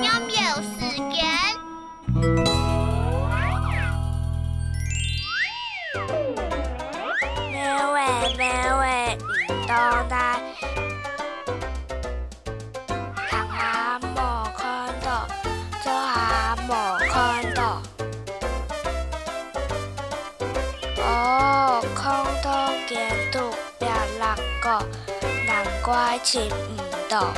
喵喵时间。每位每位，你都在看阿莫看到，做阿莫看到。哦，看到监督别那个，难怪请唔到。